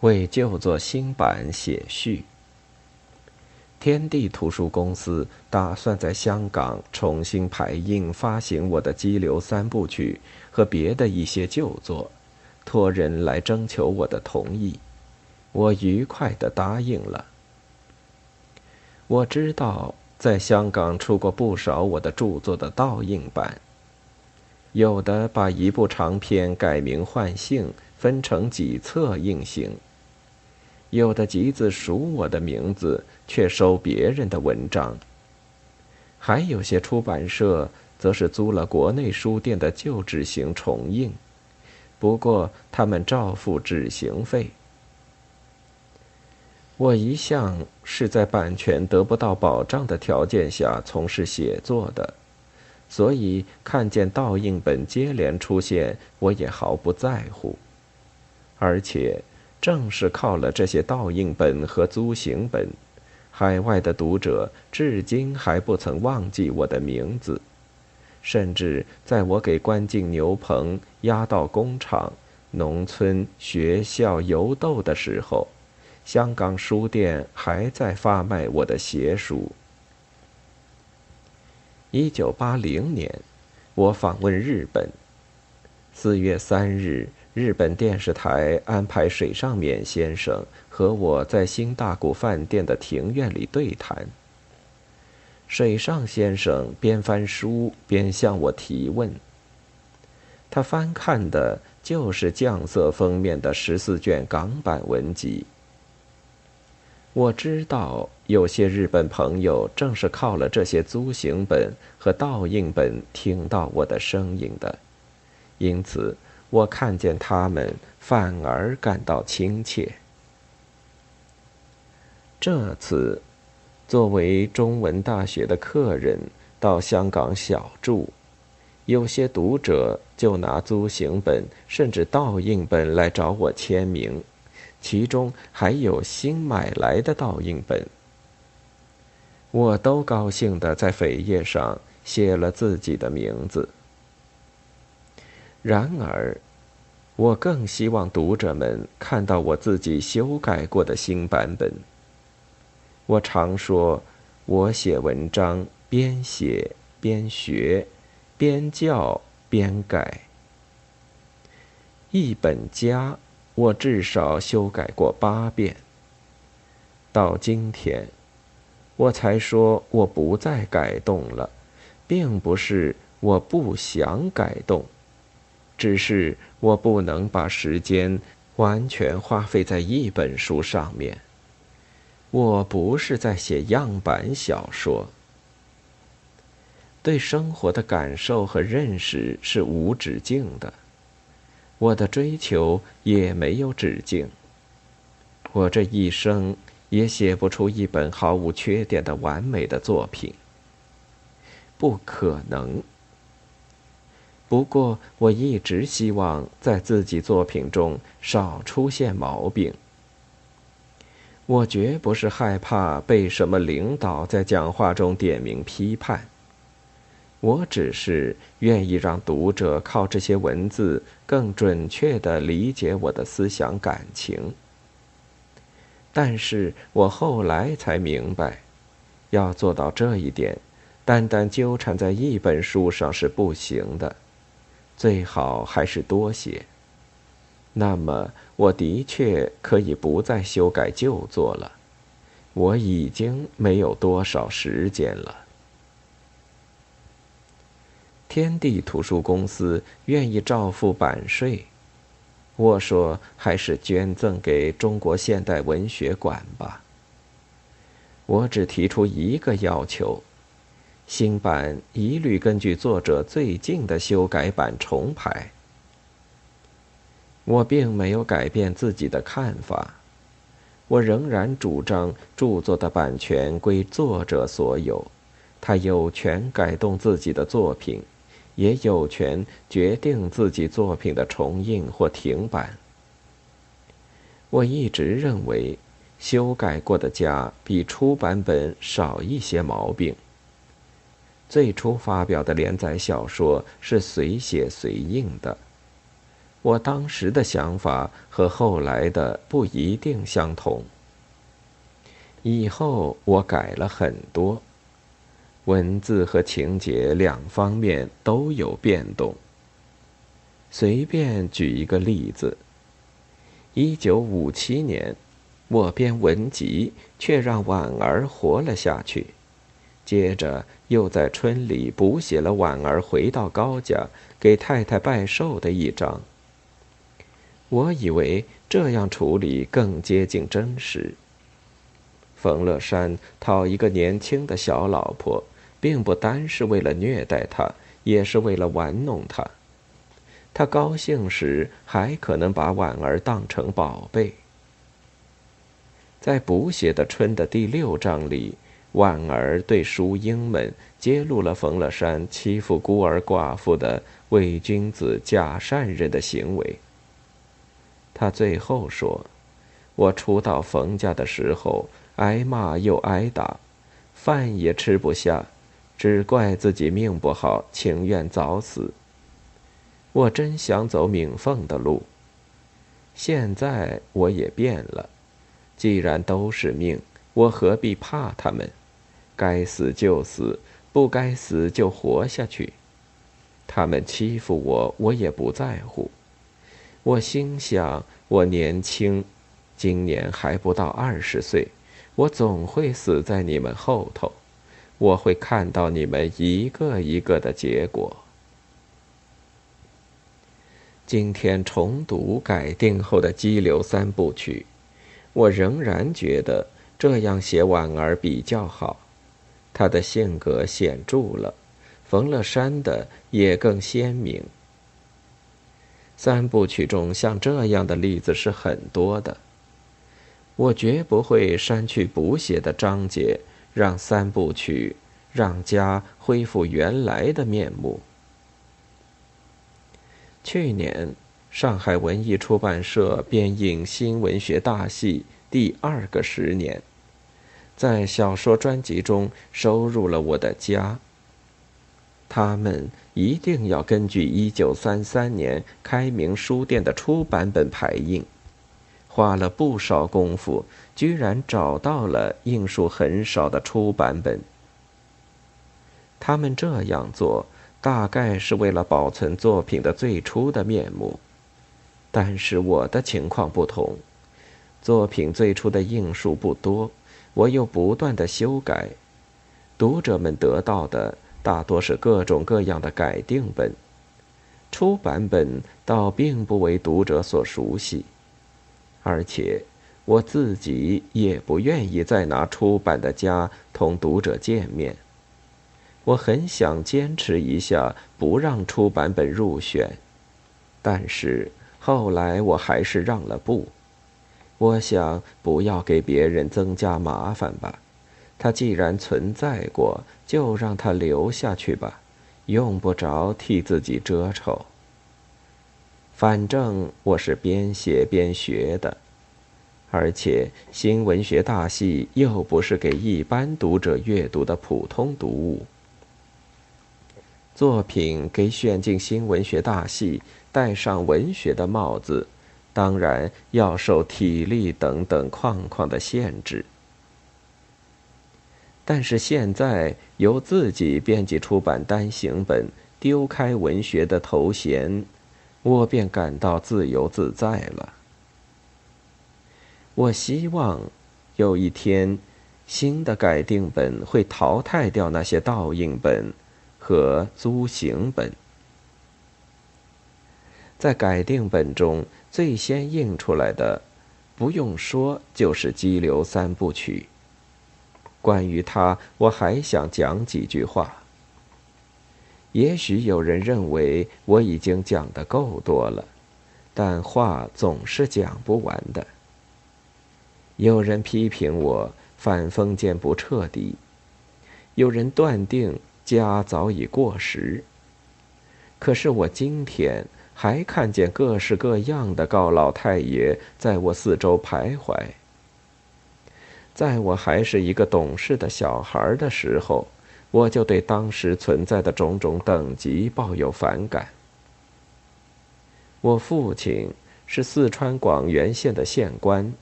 为旧作新版写序。天地图书公司打算在香港重新排印发行我的《激流三部曲》和别的一些旧作，托人来征求我的同意。我愉快地答应了。我知道在香港出过不少我的著作的倒印版，有的把一部长篇改名换姓，分成几册印行。有的集子署我的名字，却收别人的文章；还有些出版社则是租了国内书店的旧纸型重印，不过他们照付纸行费。我一向是在版权得不到保障的条件下从事写作的，所以看见倒印本接连出现，我也毫不在乎，而且。正是靠了这些倒印本和租行本，海外的读者至今还不曾忘记我的名字，甚至在我给关进牛棚、压到工厂、农村、学校邮斗的时候，香港书店还在发卖我的写书。一九八零年，我访问日本，四月三日。日本电视台安排水上勉先生和我在新大谷饭店的庭院里对谈。水上先生边翻书边向我提问。他翻看的就是酱色封面的十四卷港版文集。我知道有些日本朋友正是靠了这些租行本和倒印本听到我的声音的，因此。我看见他们，反而感到亲切。这次，作为中文大学的客人到香港小住，有些读者就拿租行本甚至倒印本来找我签名，其中还有新买来的倒印本。我都高兴地在扉页上写了自己的名字。然而，我更希望读者们看到我自己修改过的新版本。我常说，我写文章边写边学，边教边改。一本家，我至少修改过八遍。到今天，我才说我不再改动了，并不是我不想改动。只是我不能把时间完全花费在一本书上面。我不是在写样板小说。对生活的感受和认识是无止境的，我的追求也没有止境。我这一生也写不出一本毫无缺点的完美的作品。不可能。不过，我一直希望在自己作品中少出现毛病。我绝不是害怕被什么领导在讲话中点名批判，我只是愿意让读者靠这些文字更准确地理解我的思想感情。但是我后来才明白，要做到这一点，单单纠缠在一本书上是不行的。最好还是多写。那么，我的确可以不再修改旧作了。我已经没有多少时间了。天地图书公司愿意照付版税，我说还是捐赠给中国现代文学馆吧。我只提出一个要求。新版一律根据作者最近的修改版重排。我并没有改变自己的看法，我仍然主张著作的版权归作者所有，他有权改动自己的作品，也有权决定自己作品的重印或停版。我一直认为，修改过的家比初版本少一些毛病。最初发表的连载小说是随写随印的，我当时的想法和后来的不一定相同。以后我改了很多，文字和情节两方面都有变动。随便举一个例子：一九五七年，我编文集，却让婉儿活了下去。接着又在春里补写了婉儿回到高家给太太拜寿的一章。我以为这样处理更接近真实。冯乐山讨一个年轻的小老婆，并不单是为了虐待她，也是为了玩弄她。他高兴时还可能把婉儿当成宝贝。在补写的春的第六章里，婉儿对淑英们揭露了冯乐山欺负孤儿寡妇的伪君子、假善人的行为。他最后说：“我初到冯家的时候，挨骂又挨打，饭也吃不下，只怪自己命不好，情愿早死。我真想走敏凤的路。现在我也变了，既然都是命，我何必怕他们？该死就死，不该死就活下去。他们欺负我，我也不在乎。”我心想，我年轻，今年还不到二十岁，我总会死在你们后头，我会看到你们一个一个的结果。今天重读改定后的《激流三部曲》，我仍然觉得这样写婉儿比较好，他的性格显著了，冯乐山的也更鲜明。三部曲中像这样的例子是很多的。我绝不会删去补写的章节，让三部曲让家恢复原来的面目。去年，上海文艺出版社编印新文学大系第二个十年，在小说专辑中收入了我的家。他们一定要根据一九三三年开明书店的初版本排印，花了不少功夫，居然找到了印数很少的初版本。他们这样做，大概是为了保存作品的最初的面目。但是我的情况不同，作品最初的印数不多，我又不断的修改，读者们得到的。大多是各种各样的改定本，初版本倒并不为读者所熟悉，而且我自己也不愿意再拿出版的家同读者见面。我很想坚持一下，不让初版本入选，但是后来我还是让了步。我想不要给别人增加麻烦吧。它既然存在过，就让它留下去吧，用不着替自己遮丑。反正我是边写边学的，而且新文学大系又不是给一般读者阅读的普通读物。作品给选进新文学大戏戴上文学的帽子，当然要受体力等等框框的限制。但是现在由自己编辑出版单行本，丢开文学的头衔，我便感到自由自在了。我希望有一天，新的改订本会淘汰掉那些倒印本和租行本。在改订本中最先印出来的，不用说就是《激流三部曲》。关于他，我还想讲几句话。也许有人认为我已经讲的够多了，但话总是讲不完的。有人批评我反封建不彻底，有人断定家早已过时。可是我今天还看见各式各样的高老太爷在我四周徘徊。在我还是一个懂事的小孩的时候，我就对当时存在的种种等级抱有反感。我父亲是四川广元县的县官，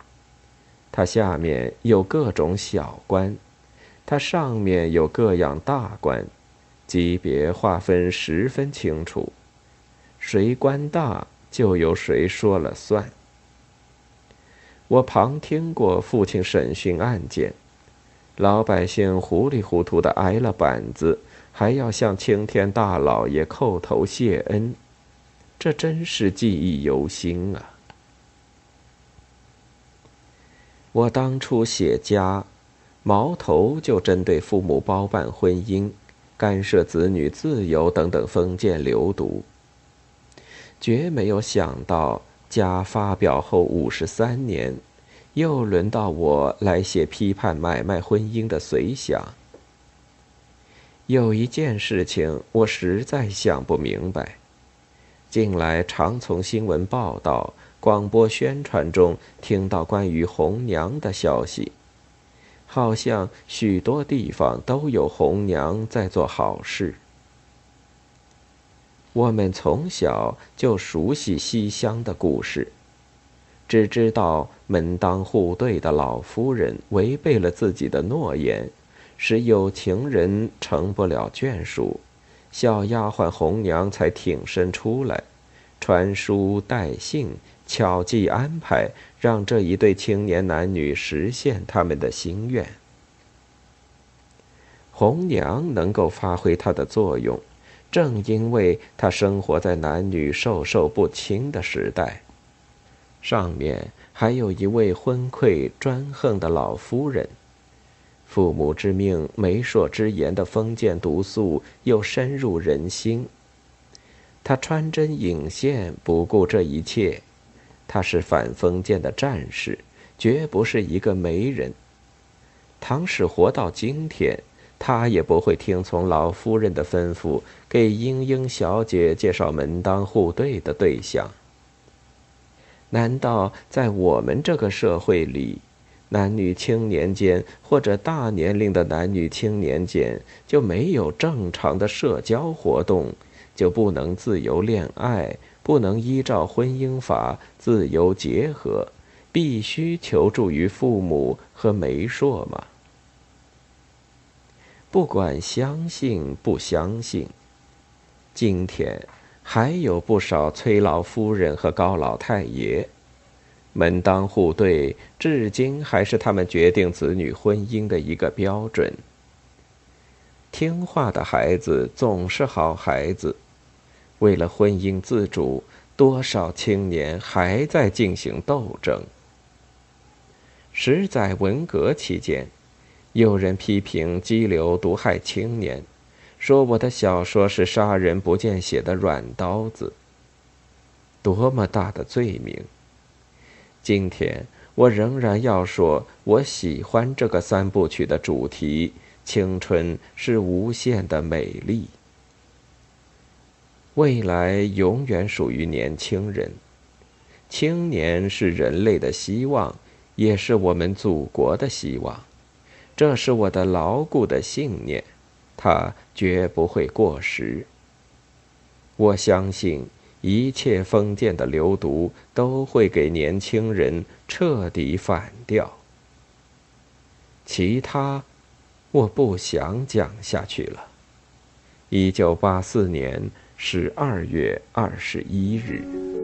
他下面有各种小官，他上面有各样大官，级别划分十分清楚，谁官大就由谁说了算。我旁听过父亲审讯案件，老百姓糊里糊涂的挨了板子，还要向青天大老爷叩头谢恩。这真是记忆犹新啊！我当初写家，矛头就针对父母包办婚姻、干涉子女自由等等封建流毒，绝没有想到家发表后五十三年，又轮到我来写批判买卖婚姻的随想。有一件事情，我实在想不明白。近来常从新闻报道、广播宣传中听到关于红娘的消息，好像许多地方都有红娘在做好事。我们从小就熟悉西厢的故事，只知道门当户对的老夫人违背了自己的诺言，使有情人成不了眷属。小丫鬟红娘才挺身出来，传书带信，巧计安排，让这一对青年男女实现他们的心愿。红娘能够发挥她的作用，正因为她生活在男女授受不亲的时代。上面还有一位昏聩专横的老夫人。父母之命、媒妁之言的封建毒素又深入人心。他穿针引线，不顾这一切。他是反封建的战士，绝不是一个媒人。倘使活到今天，他也不会听从老夫人的吩咐，给英英小姐介绍门当户对的对象。难道在我们这个社会里？男女青年间，或者大年龄的男女青年间，就没有正常的社交活动，就不能自由恋爱，不能依照婚姻法自由结合，必须求助于父母和媒妁吗？不管相信不相信，今天还有不少崔老夫人和高老太爷。门当户对，至今还是他们决定子女婚姻的一个标准。听话的孩子总是好孩子。为了婚姻自主，多少青年还在进行斗争。十载文革期间，有人批评激流毒害青年，说我的小说是杀人不见血的软刀子。多么大的罪名！今天我仍然要说，我喜欢这个三部曲的主题：青春是无限的美丽，未来永远属于年轻人。青年是人类的希望，也是我们祖国的希望，这是我的牢固的信念，它绝不会过时。我相信。一切封建的流毒都会给年轻人彻底反掉。其他，我不想讲下去了。一九八四年十二月二十一日。